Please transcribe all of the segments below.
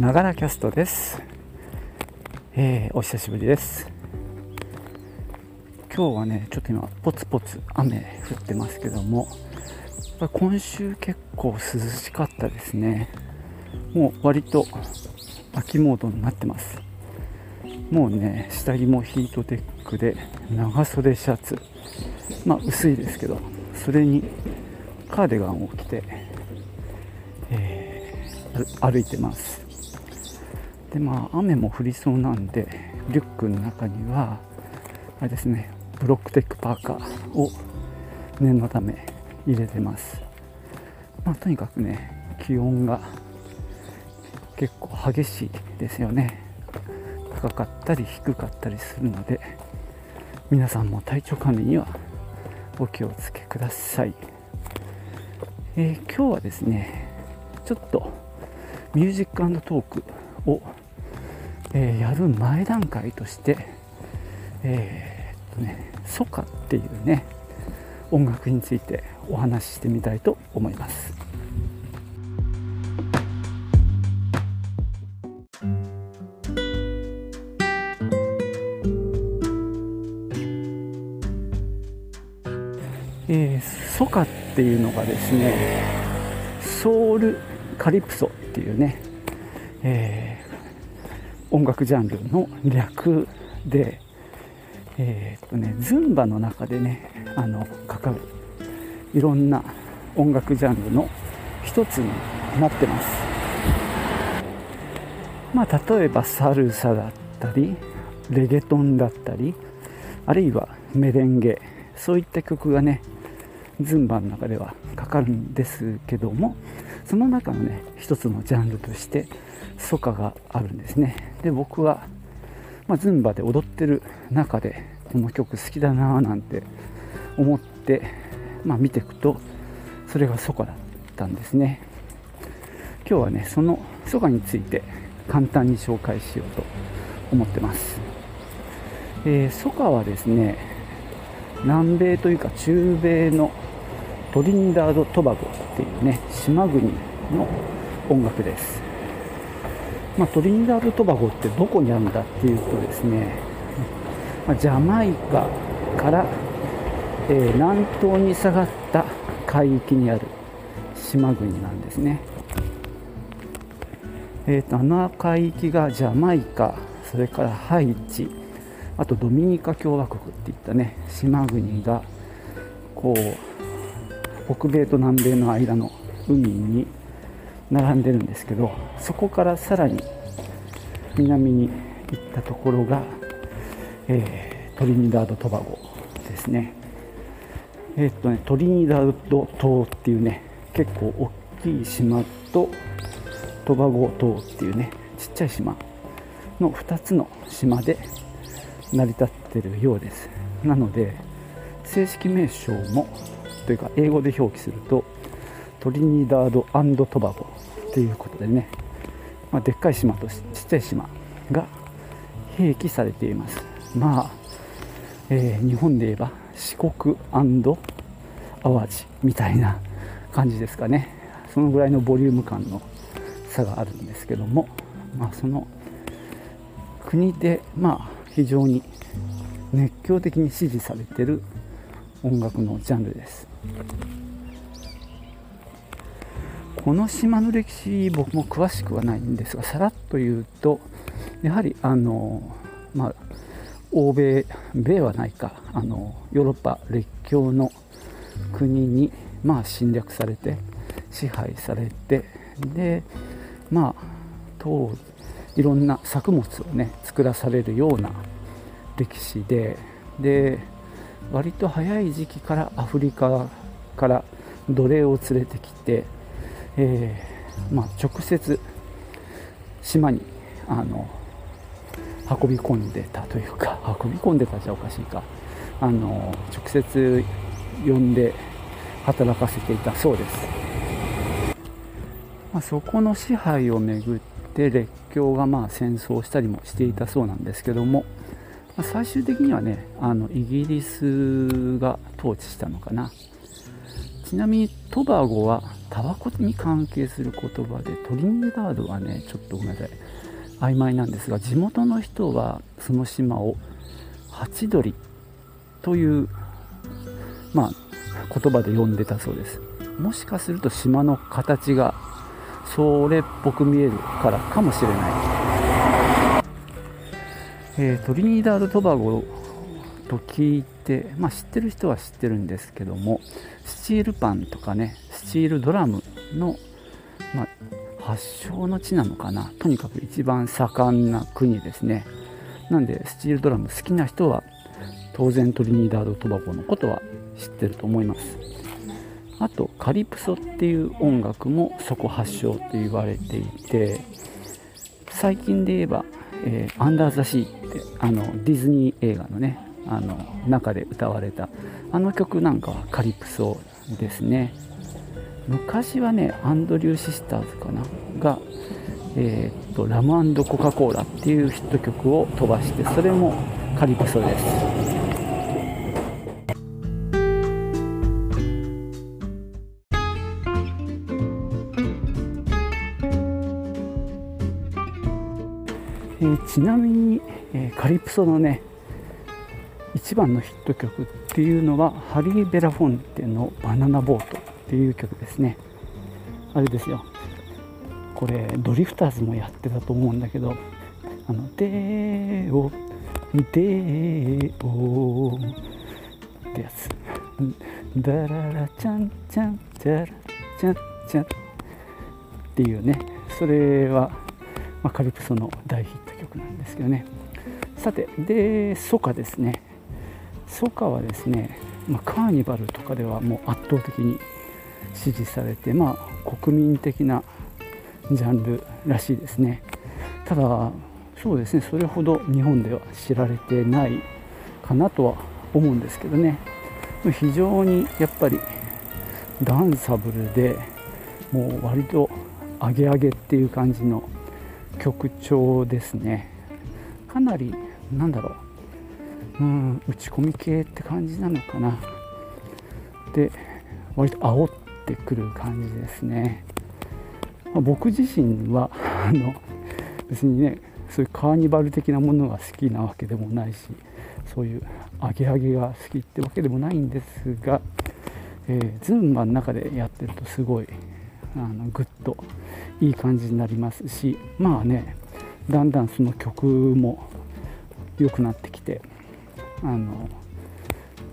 ながらキャストです、えーお久しぶりです。今日はねちょっと今ポツポツ雨降ってますけどもやっぱ今週結構涼しかったですね。もう割と秋モードになってます。もうね下着もヒートテックで長袖シャツ。まあ薄いですけどそれにカーディガンを着て、えー歩いてます。でまあ雨も降りそうなんでリュックの中にはあれですねブロックテックパーカーを念のため入れてます。まあとにかくね気温が結構激しいですよね。高かったり低かったりするので皆さんも体調管理にはお気をつけください、えー今日はですねちょっとミュージックトークを、えーやる前段階としてえーっとねソカっていうね音楽についてお話ししてみたいと思います。えーソカっていうのがですねソウルカリプソっていうね、えー音楽ジャンルの略で、えーっとね、ズンバの中でねあのかかるいろんな音楽ジャンルの一つになってます。まあ、例えばサルサだったりレゲトンだったりあるいはメレンゲそういった曲がねズンバの中ではかかるんですけどもその中のね一つのジャンルとしてソカがあるんですね。で僕は、まあ、ズンバで踊ってる中でこの曲好きだなぁなんて思って、まあ、見ていくとそれがソカだったんですね。今日はねそのソカについて簡単に紹介しようと思ってます、えーソカはですね南米というか中米のトリニダード・トバゴっていうね島国の音楽です、まあ、トリニダード・トバゴってどこにあるんだっていうとですね、まあジャマイカから、えー南東に下がった海域にある島国なんですね。えーとあの海域がジャマイカそれからハイチあとドミニカ共和国っていったね島国がこう北米と南米の間の海に並んでるんですけどそこからさらに南に行ったところが、えートリニダード・トバゴですね。えーっとねトリニダード島っていうね結構大きい島とトバゴ島っていうねちっちゃい島の2つの島で成り立ってるようです。なので正式名称もというか英語で表記するとトリニダードトバゴということでね、まあ、でっかい島とちっちゃい島が併記されています。まあ、えー日本で言えば四国淡路みたいな感じですかね。そのぐらいのボリューム感の差があるんですけども、まあ、その国で、まあ、非常に熱狂的に支持されてる音楽のジャンルです。この島の歴史僕も詳しくはないんですがさらっと言うとやはりあのまあ欧米米はないかあのヨーロッパ列強の国にまあ侵略されて支配されてでまあ当いろんな作物をね作らされるような歴史でで割と早い時期からアフリカから奴隷を連れてきて、えーまあ、直接島にあの運び込んでたというか 運び込んでたじゃおかしいか。あの直接呼んで働かせていたそうです、まあ、そこの支配をめぐって列強がまあ戦争したりもしていたそうなんですけども、ま最終的にはねあのイギリスが統治したのかな。ちなみにトバゴはタバコに関係する言葉でトリニダードはねちょっとごめんなさい。曖昧なんですが地元の人はその島をハチドリというまあ言葉で呼んでたそうです。もしかすると島の形がそれっぽく見えるからかもしれない、えー、トリニダード・トバゴと聞いて、まあ、知ってる人は知ってるんですけどもスチールパンとかねスチールドラムの、まあ、発祥の地なのかな。とにかく一番盛んな国ですね。なんでスチールドラム好きな人は当然トリニダード・トバゴのことは知ってると思います。あとカリプソっていう音楽もそこ発祥と言われていて最近で言えば「えー、アンダー・ザ・シー」ってあのディズニー映画のねあの中で歌われたあの曲なんかはカリプソですね。昔はねアンドリュー・シスターズかな？が、えー、っとラムコカ・コーラっていうヒット曲を飛ばしてそれもカリプソです。えー、ちなみに、えー、カリプソのね一番のヒット曲っていうのはハリー・ベラフォンテの「バナナボート」っていう曲ですね。あれですよ。これドリフターズもやってたと思うんだけど「あのでおでお」ってやつ「ダララちゃんちゃんちゃらちゃんちゃん」っていうねそれは、まあ、カリプソの大ヒット曲なんですけどね。さてでソカですね。ソカはですね、まあ、カーニバルとかではもう圧倒的に支持されて、まあ、国民的なジャンルらしいですね。ただそうですねそれほど日本では知られてないかなとは思うんですけどね。非常にやっぱりダンサブルでもう割とアゲアゲっていう感じの曲調ですね。かなりなんだろう。うん打ち込み系って感じなのかな。で割と煽ってくる感じですね、まあ、僕自身は あの別にねそういうカーニバル的なものが好きなわけでもないしそういうアゲアゲが好きってわけでもないんですが、えー、ズンバの中でやってるとすごいあのグッといい感じになりますしまあねだんだんその曲も良くなってきてあの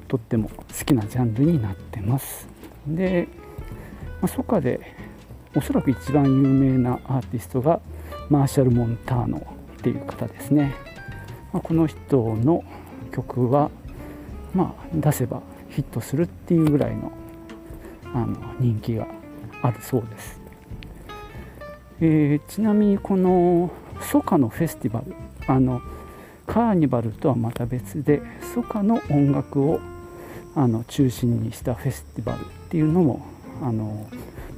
とっても好きなジャンルになってます。で、まあ、ソカでおそらく一番有名なアーティストがマーシャル・モンターノっていう方ですね、まあ、この人の曲はまあ出せばヒットするっていうぐらいのあの人気があるそうです、えー、ちなみにこのソカのフェスティバルあのカーニバルとはまた別でソカの音楽をあの中心にしたフェスティバルっていうのもあの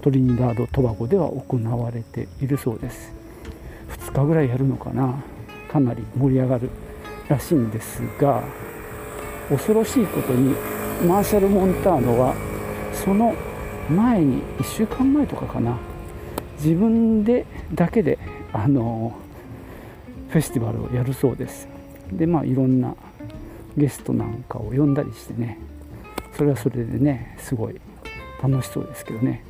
トリニダード・トバゴでは行われているそうです。2日ぐらいやるのかな。かなり盛り上がるらしいんですが恐ろしいことにマーシャル・モンターノはその前に1週間前とかかな。自分でだけであのフェスティバルをやるそうです。でまあいろんなゲストなんかを呼んだりしてね。それはそれでねすごい楽しそうですけどね、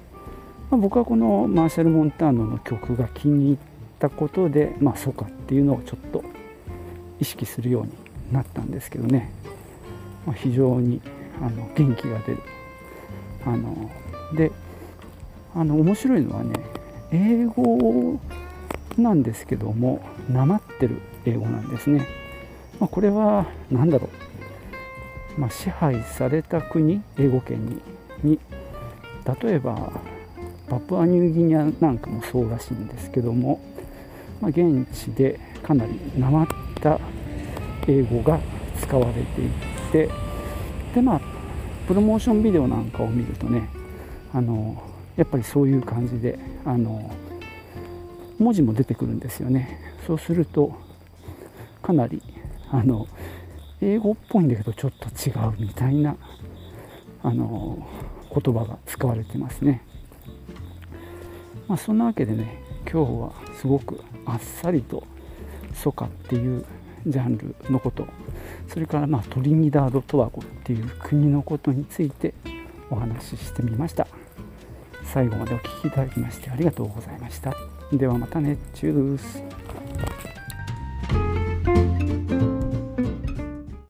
まあ、僕はこのマーシャル・モンターノの曲が気に入ったことでまあそうかっていうのをちょっと意識するようになったんですけどね、まあ、非常にあの元気が出るあのであの面白いのはね英語なんですけどもなまってる英語なんですね。まあ、これは何だろう、まあ、支配された国英語圏にに例えばパプアニューギニアなんかもそうらしいんですけども、まあ、現地でかなりなまった英語が使われていてでまあプロモーションビデオなんかを見るとねあのやっぱりそういう感じであの文字も出てくるんですよねそうするとかなりあの英語っぽいんだけどちょっと違うみたいなあの言葉が使われてますね、まあ、そんなわけでね今日はすごくあっさりと「ソカ」っていうジャンルのことそれからまあトリニダード・トワゴっていう国のことについてお話ししてみました。最後までお聴きいただきましてありがとうございました。ではまたね。チュース。